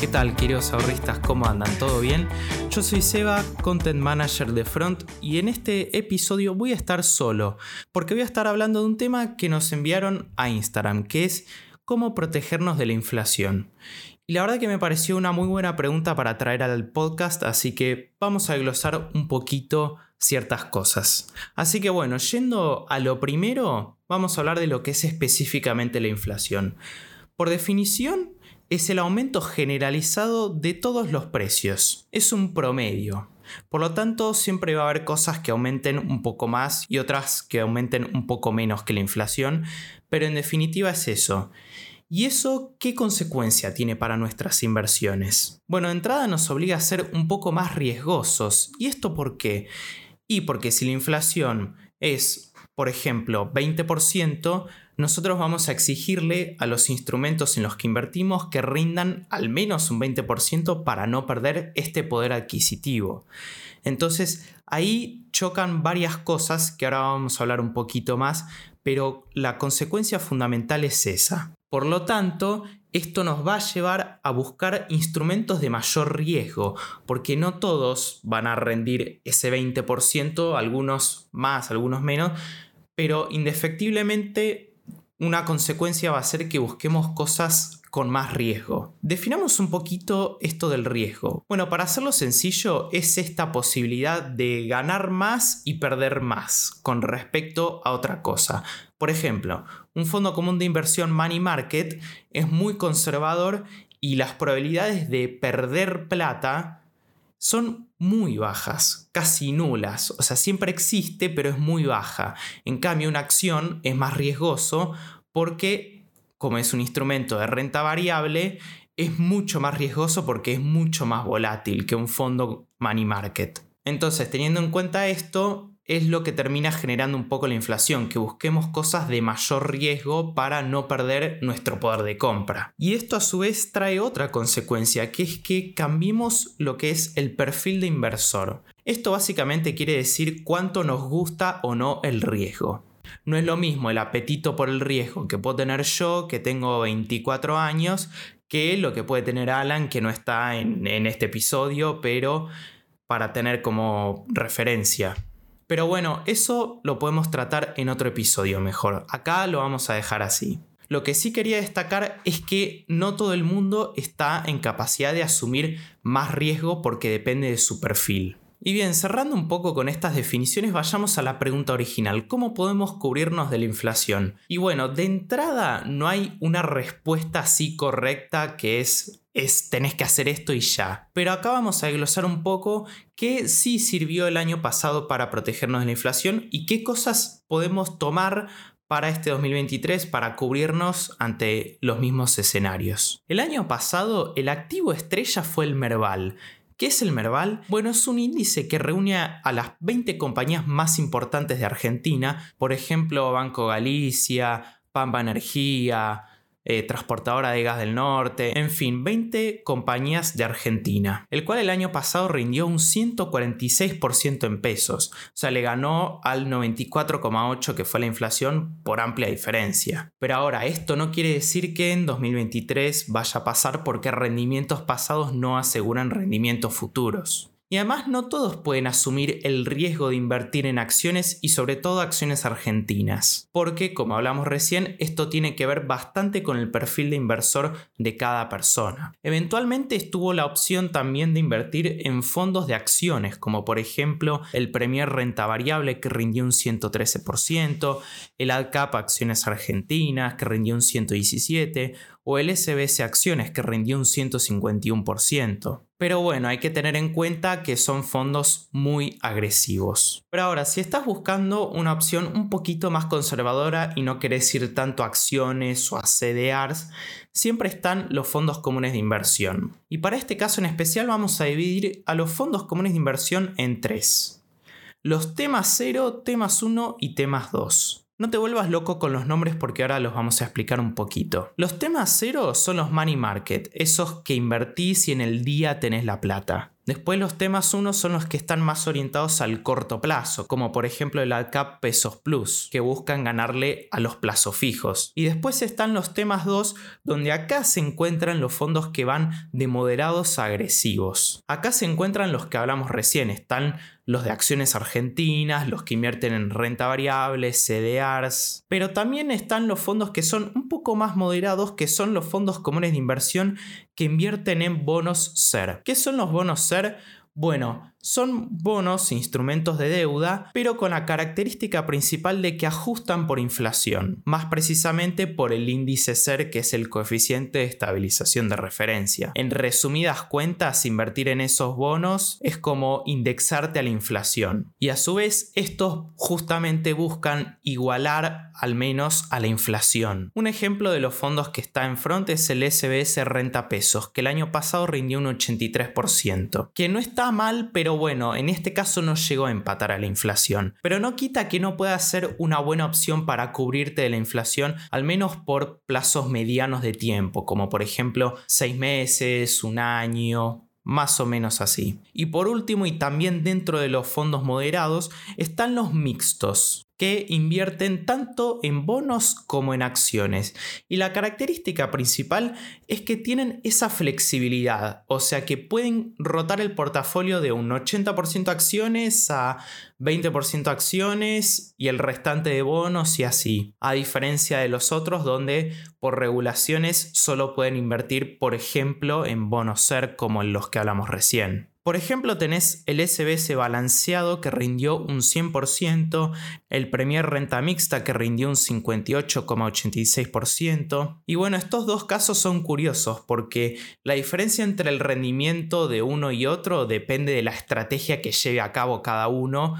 ¿Qué tal, queridos ahorristas? ¿Cómo andan? ¿Todo bien? Yo soy Seba, Content Manager de Front, y en este episodio voy a estar solo, porque voy a estar hablando de un tema que nos enviaron a Instagram, que es cómo protegernos de la inflación. Y la verdad que me pareció una muy buena pregunta para traer al podcast, así que vamos a glosar un poquito ciertas cosas. Así que bueno, yendo a lo primero, vamos a hablar de lo que es específicamente la inflación. Por definición, es el aumento generalizado de todos los precios. Es un promedio. Por lo tanto, siempre va a haber cosas que aumenten un poco más y otras que aumenten un poco menos que la inflación, pero en definitiva es eso. ¿Y eso qué consecuencia tiene para nuestras inversiones? Bueno, de entrada nos obliga a ser un poco más riesgosos. ¿Y esto por qué? Y porque si la inflación es, por ejemplo, 20%, nosotros vamos a exigirle a los instrumentos en los que invertimos que rindan al menos un 20% para no perder este poder adquisitivo. Entonces ahí chocan varias cosas que ahora vamos a hablar un poquito más, pero la consecuencia fundamental es esa. Por lo tanto, esto nos va a llevar a buscar instrumentos de mayor riesgo, porque no todos van a rendir ese 20%, algunos más, algunos menos, pero indefectiblemente una consecuencia va a ser que busquemos cosas con más riesgo. Definamos un poquito esto del riesgo. Bueno, para hacerlo sencillo, es esta posibilidad de ganar más y perder más con respecto a otra cosa. Por ejemplo, un fondo común de inversión money market es muy conservador y las probabilidades de perder plata son muy bajas, casi nulas. O sea, siempre existe, pero es muy baja. En cambio, una acción es más riesgoso porque, como es un instrumento de renta variable, es mucho más riesgoso porque es mucho más volátil que un fondo money market. Entonces, teniendo en cuenta esto, es lo que termina generando un poco la inflación, que busquemos cosas de mayor riesgo para no perder nuestro poder de compra. Y esto a su vez trae otra consecuencia, que es que cambiemos lo que es el perfil de inversor. Esto básicamente quiere decir cuánto nos gusta o no el riesgo. No es lo mismo el apetito por el riesgo que puedo tener yo, que tengo 24 años, que lo que puede tener Alan, que no está en, en este episodio, pero para tener como referencia. Pero bueno, eso lo podemos tratar en otro episodio mejor. Acá lo vamos a dejar así. Lo que sí quería destacar es que no todo el mundo está en capacidad de asumir más riesgo porque depende de su perfil. Y bien, cerrando un poco con estas definiciones, vayamos a la pregunta original. ¿Cómo podemos cubrirnos de la inflación? Y bueno, de entrada no hay una respuesta así correcta que es es tenés que hacer esto y ya. Pero acá vamos a glosar un poco qué sí sirvió el año pasado para protegernos de la inflación y qué cosas podemos tomar para este 2023 para cubrirnos ante los mismos escenarios. El año pasado el activo estrella fue el Merval. ¿Qué es el Merval? Bueno, es un índice que reúne a las 20 compañías más importantes de Argentina, por ejemplo, Banco Galicia, Pampa Energía, eh, transportadora de gas del norte, en fin, 20 compañías de Argentina, el cual el año pasado rindió un 146% en pesos, o sea, le ganó al 94,8% que fue la inflación por amplia diferencia. Pero ahora, esto no quiere decir que en 2023 vaya a pasar porque rendimientos pasados no aseguran rendimientos futuros. Y además no todos pueden asumir el riesgo de invertir en acciones y sobre todo acciones argentinas, porque como hablamos recién, esto tiene que ver bastante con el perfil de inversor de cada persona. Eventualmente estuvo la opción también de invertir en fondos de acciones, como por ejemplo el Premier Renta Variable que rindió un 113%, el ADCAP Acciones Argentinas que rindió un 117%, o el SBS Acciones que rindió un 151%. Pero bueno, hay que tener en cuenta que son fondos muy agresivos. Pero ahora, si estás buscando una opción un poquito más conservadora y no querés ir tanto a acciones o a CDRs, siempre están los fondos comunes de inversión. Y para este caso en especial vamos a dividir a los fondos comunes de inversión en tres. Los temas 0, temas 1 y temas 2. No te vuelvas loco con los nombres porque ahora los vamos a explicar un poquito. Los temas cero son los money market, esos que invertís y en el día tenés la plata. Después los temas 1 son los que están más orientados al corto plazo, como por ejemplo el ALCAP Pesos Plus, que buscan ganarle a los plazos fijos. Y después están los temas 2, donde acá se encuentran los fondos que van de moderados a agresivos. Acá se encuentran los que hablamos recién, están los de acciones argentinas, los que invierten en renta variable, CDRs, pero también están los fondos que son un poco más moderados, que son los fondos comunes de inversión que invierten en bonos SER. ¿Qué son los bonos SER? Bueno, son bonos, instrumentos de deuda, pero con la característica principal de que ajustan por inflación, más precisamente por el índice SER que es el coeficiente de estabilización de referencia. En resumidas cuentas, invertir en esos bonos es como indexarte a la inflación. Y a su vez, estos justamente buscan igualar al menos a la inflación. Un ejemplo de los fondos que está en front es el SBS Renta Pesos, que el año pasado rindió un 83%, que no está mal, pero bueno, en este caso no llegó a empatar a la inflación. Pero no quita que no pueda ser una buena opción para cubrirte de la inflación, al menos por plazos medianos de tiempo, como por ejemplo 6 meses, un año, más o menos así. Y por último, y también dentro de los fondos moderados, están los mixtos que invierten tanto en bonos como en acciones. Y la característica principal es que tienen esa flexibilidad, o sea que pueden rotar el portafolio de un 80% acciones a 20% acciones y el restante de bonos y así, a diferencia de los otros donde por regulaciones solo pueden invertir, por ejemplo, en bonos SER como en los que hablamos recién. Por ejemplo, tenés el SBS balanceado que rindió un 100%, el Premier Renta Mixta que rindió un 58,86%. Y bueno, estos dos casos son curiosos porque la diferencia entre el rendimiento de uno y otro depende de la estrategia que lleve a cabo cada uno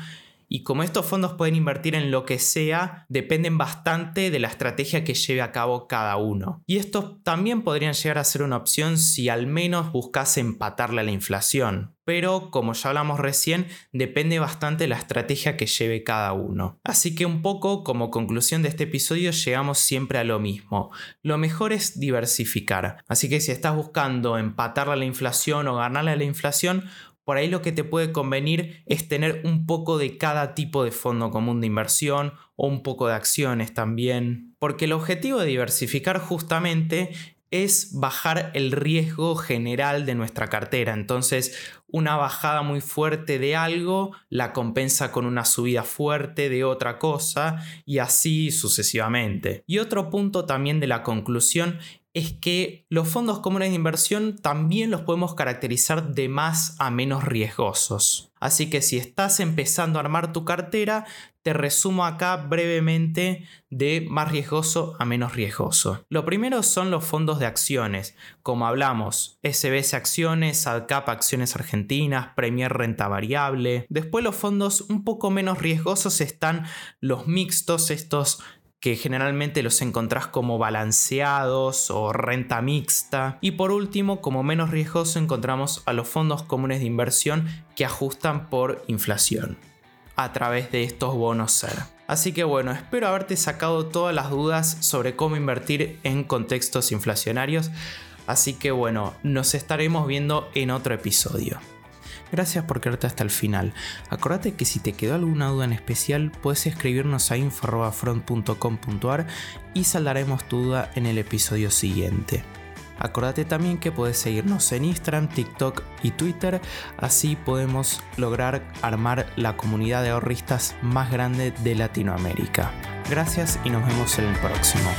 y como estos fondos pueden invertir en lo que sea, dependen bastante de la estrategia que lleve a cabo cada uno. Y estos también podrían llegar a ser una opción si al menos buscas empatarle a la inflación pero como ya hablamos recién, depende bastante de la estrategia que lleve cada uno. Así que un poco como conclusión de este episodio llegamos siempre a lo mismo. Lo mejor es diversificar. Así que si estás buscando empatarle a la inflación o ganarle a la inflación, por ahí lo que te puede convenir es tener un poco de cada tipo de fondo común de inversión o un poco de acciones también. Porque el objetivo de diversificar justamente es bajar el riesgo general de nuestra cartera. Entonces, una bajada muy fuerte de algo la compensa con una subida fuerte de otra cosa y así sucesivamente. Y otro punto también de la conclusión es que los fondos comunes de inversión también los podemos caracterizar de más a menos riesgosos. Así que si estás empezando a armar tu cartera, te resumo acá brevemente de más riesgoso a menos riesgoso. Lo primero son los fondos de acciones, como hablamos, SBS Acciones, ADCAP Acciones Argentinas, Premier Renta Variable. Después los fondos un poco menos riesgosos están los mixtos, estos que generalmente los encontrás como balanceados o renta mixta. Y por último, como menos riesgoso, encontramos a los fondos comunes de inversión que ajustan por inflación a través de estos bonos SER. Así que bueno, espero haberte sacado todas las dudas sobre cómo invertir en contextos inflacionarios. Así que bueno, nos estaremos viendo en otro episodio. Gracias por quedarte hasta el final. Acordate que si te quedó alguna duda en especial, puedes escribirnos a info.front.com.ar y saldaremos tu duda en el episodio siguiente. Acordate también que puedes seguirnos en Instagram, TikTok y Twitter, así podemos lograr armar la comunidad de ahorristas más grande de Latinoamérica. Gracias y nos vemos en el próximo.